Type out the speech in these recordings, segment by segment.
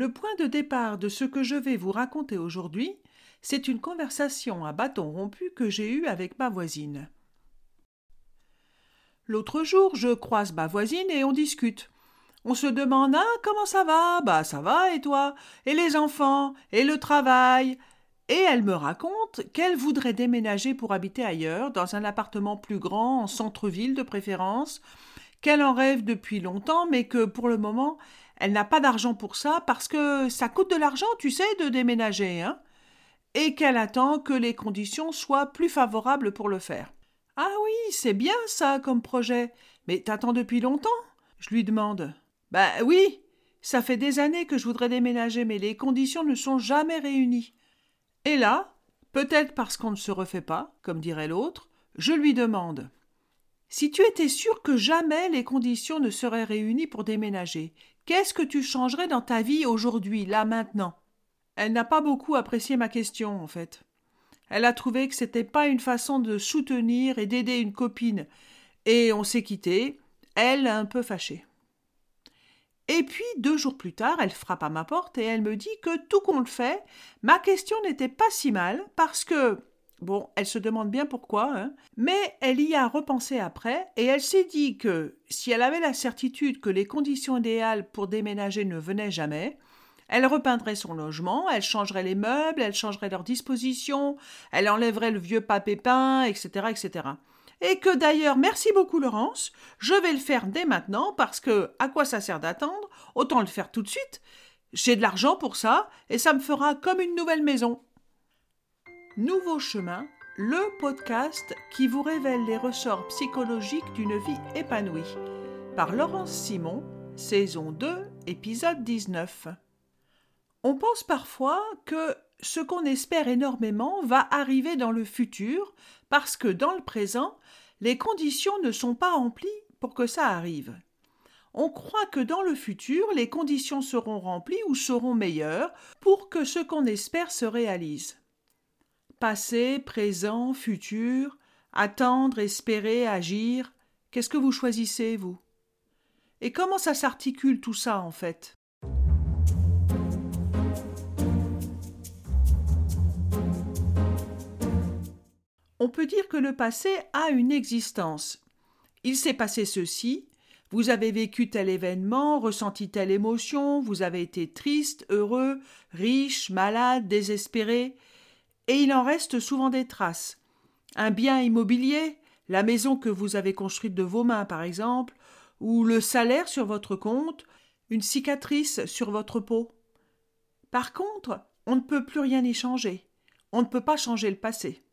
Le point de départ de ce que je vais vous raconter aujourd'hui, c'est une conversation à bâton rompu que j'ai eue avec ma voisine. L'autre jour, je croise ma voisine et on discute. On se demande Ah, comment ça va? Bah, ça va, et toi? Et les enfants? Et le travail? Et elle me raconte qu'elle voudrait déménager pour habiter ailleurs, dans un appartement plus grand, en centre-ville de préférence, qu'elle en rêve depuis longtemps, mais que pour le moment, elle n'a pas d'argent pour ça, parce que ça coûte de l'argent, tu sais, de déménager, hein Et qu'elle attend que les conditions soient plus favorables pour le faire. Ah oui, c'est bien ça comme projet. Mais t'attends depuis longtemps? Je lui demande. Ben oui, ça fait des années que je voudrais déménager, mais les conditions ne sont jamais réunies. Et là, peut-être parce qu'on ne se refait pas, comme dirait l'autre, je lui demande. Si tu étais sûr que jamais les conditions ne seraient réunies pour déménager, qu'est-ce que tu changerais dans ta vie aujourd'hui, là maintenant? Elle n'a pas beaucoup apprécié ma question, en fait. Elle a trouvé que c'était pas une façon de soutenir et d'aider une copine, et on s'est quitté, elle un peu fâchée. Et puis, deux jours plus tard, elle frappe à ma porte et elle me dit que tout compte fait, ma question n'était pas si mal parce que, bon, elle se demande bien pourquoi, hein, mais elle y a repensé après et elle s'est dit que si elle avait la certitude que les conditions idéales pour déménager ne venaient jamais, elle repeindrait son logement, elle changerait les meubles, elle changerait leur disposition, elle enlèverait le vieux papier peint, etc., etc et que d'ailleurs, merci beaucoup Laurence, je vais le faire dès maintenant parce que à quoi ça sert d'attendre? Autant le faire tout de suite. J'ai de l'argent pour ça et ça me fera comme une nouvelle maison. Nouveau chemin, le podcast qui vous révèle les ressorts psychologiques d'une vie épanouie. Par Laurence Simon, saison 2, épisode 19. On pense parfois que ce qu'on espère énormément va arriver dans le futur parce que dans le présent, les conditions ne sont pas remplies pour que ça arrive. On croit que dans le futur, les conditions seront remplies ou seront meilleures pour que ce qu'on espère se réalise. Passé, présent, futur, attendre, espérer, agir, qu'est-ce que vous choisissez, vous? Et comment ça s'articule tout ça, en fait? On peut dire que le passé a une existence. Il s'est passé ceci, vous avez vécu tel événement, ressenti telle émotion, vous avez été triste, heureux, riche, malade, désespéré, et il en reste souvent des traces. Un bien immobilier, la maison que vous avez construite de vos mains par exemple, ou le salaire sur votre compte, une cicatrice sur votre peau. Par contre, on ne peut plus rien y changer. On ne peut pas changer le passé.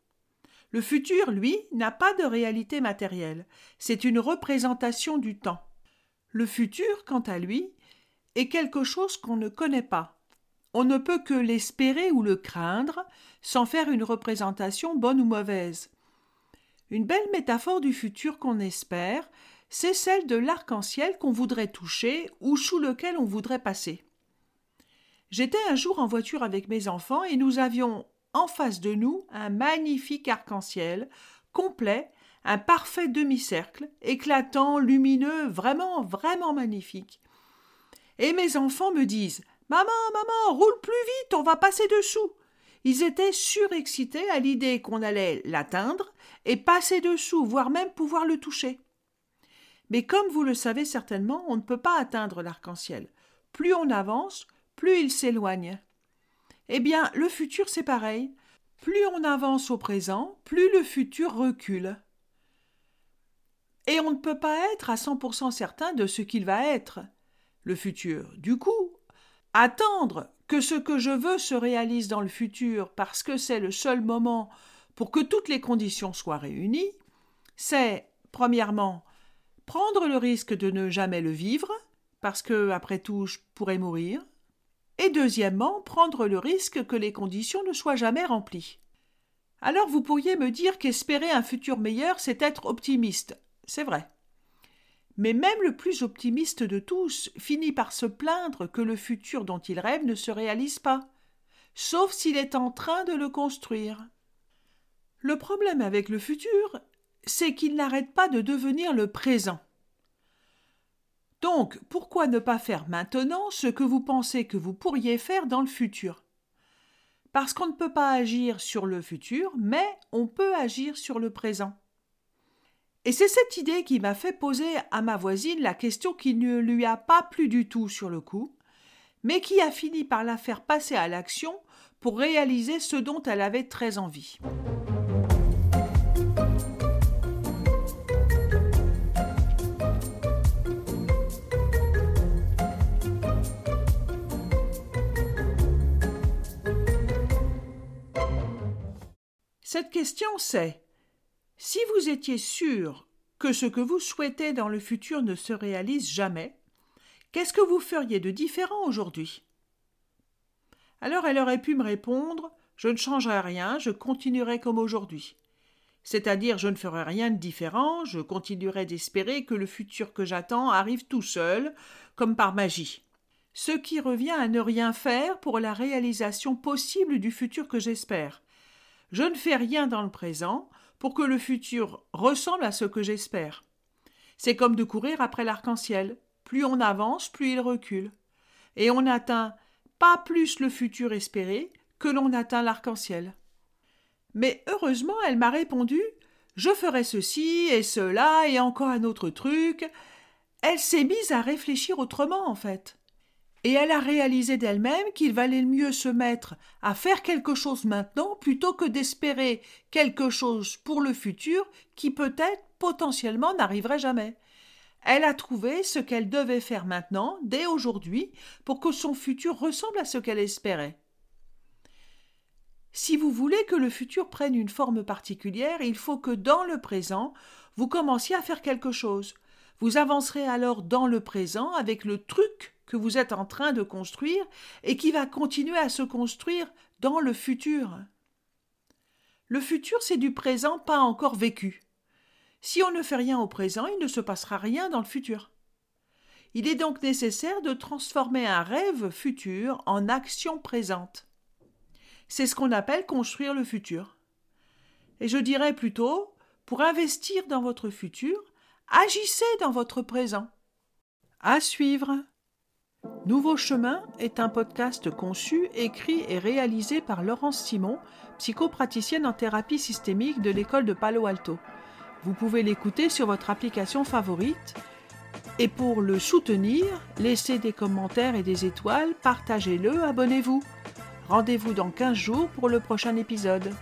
Le futur, lui, n'a pas de réalité matérielle, c'est une représentation du temps. Le futur, quant à lui, est quelque chose qu'on ne connaît pas. On ne peut que l'espérer ou le craindre sans faire une représentation bonne ou mauvaise. Une belle métaphore du futur qu'on espère, c'est celle de l'arc-en-ciel qu'on voudrait toucher ou sous lequel on voudrait passer. J'étais un jour en voiture avec mes enfants et nous avions en face de nous un magnifique arc-en-ciel, complet, un parfait demi-cercle, éclatant, lumineux, vraiment, vraiment magnifique. Et mes enfants me disent Maman, maman, roule plus vite, on va passer dessous. Ils étaient surexcités à l'idée qu'on allait l'atteindre et passer dessous, voire même pouvoir le toucher. Mais comme vous le savez certainement, on ne peut pas atteindre l'arc-en-ciel. Plus on avance, plus il s'éloigne. Eh bien, le futur, c'est pareil. Plus on avance au présent, plus le futur recule. Et on ne peut pas être à 100% certain de ce qu'il va être, le futur. Du coup, attendre que ce que je veux se réalise dans le futur parce que c'est le seul moment pour que toutes les conditions soient réunies, c'est, premièrement, prendre le risque de ne jamais le vivre, parce que, après tout, je pourrais mourir, et deuxièmement, prendre le risque que les conditions ne soient jamais remplies. Alors vous pourriez me dire qu'espérer un futur meilleur, c'est être optimiste. C'est vrai. Mais même le plus optimiste de tous finit par se plaindre que le futur dont il rêve ne se réalise pas, sauf s'il est en train de le construire. Le problème avec le futur, c'est qu'il n'arrête pas de devenir le présent. Donc, pourquoi ne pas faire maintenant ce que vous pensez que vous pourriez faire dans le futur? Parce qu'on ne peut pas agir sur le futur, mais on peut agir sur le présent. Et c'est cette idée qui m'a fait poser à ma voisine la question qui ne lui a pas plu du tout sur le coup, mais qui a fini par la faire passer à l'action pour réaliser ce dont elle avait très envie. Cette question c'est si vous étiez sûr que ce que vous souhaitez dans le futur ne se réalise jamais, qu'est-ce que vous feriez de différent aujourd'hui? Alors elle aurait pu me répondre Je ne changerai rien, je continuerai comme aujourd'hui. C'est-à-dire je ne ferai rien de différent, je continuerai d'espérer que le futur que j'attends arrive tout seul, comme par magie. Ce qui revient à ne rien faire pour la réalisation possible du futur que j'espère. Je ne fais rien dans le présent pour que le futur ressemble à ce que j'espère. C'est comme de courir après l'arc-en-ciel. Plus on avance, plus il recule. Et on n'atteint pas plus le futur espéré que l'on atteint l'arc-en-ciel. Mais heureusement, elle m'a répondu Je ferai ceci et cela et encore un autre truc. Elle s'est mise à réfléchir autrement, en fait et elle a réalisé d'elle-même qu'il valait mieux se mettre à faire quelque chose maintenant plutôt que d'espérer quelque chose pour le futur qui peut-être potentiellement n'arriverait jamais. Elle a trouvé ce qu'elle devait faire maintenant, dès aujourd'hui, pour que son futur ressemble à ce qu'elle espérait. Si vous voulez que le futur prenne une forme particulière, il faut que dans le présent, vous commenciez à faire quelque chose. Vous avancerez alors dans le présent avec le truc que vous êtes en train de construire et qui va continuer à se construire dans le futur. Le futur, c'est du présent pas encore vécu. Si on ne fait rien au présent, il ne se passera rien dans le futur. Il est donc nécessaire de transformer un rêve futur en action présente. C'est ce qu'on appelle construire le futur. Et je dirais plutôt, pour investir dans votre futur, agissez dans votre présent. À suivre. Nouveau chemin est un podcast conçu, écrit et réalisé par Laurence Simon, psychopraticienne en thérapie systémique de l'école de Palo Alto. Vous pouvez l'écouter sur votre application favorite. Et pour le soutenir, laissez des commentaires et des étoiles, partagez-le, abonnez-vous. Rendez-vous dans 15 jours pour le prochain épisode.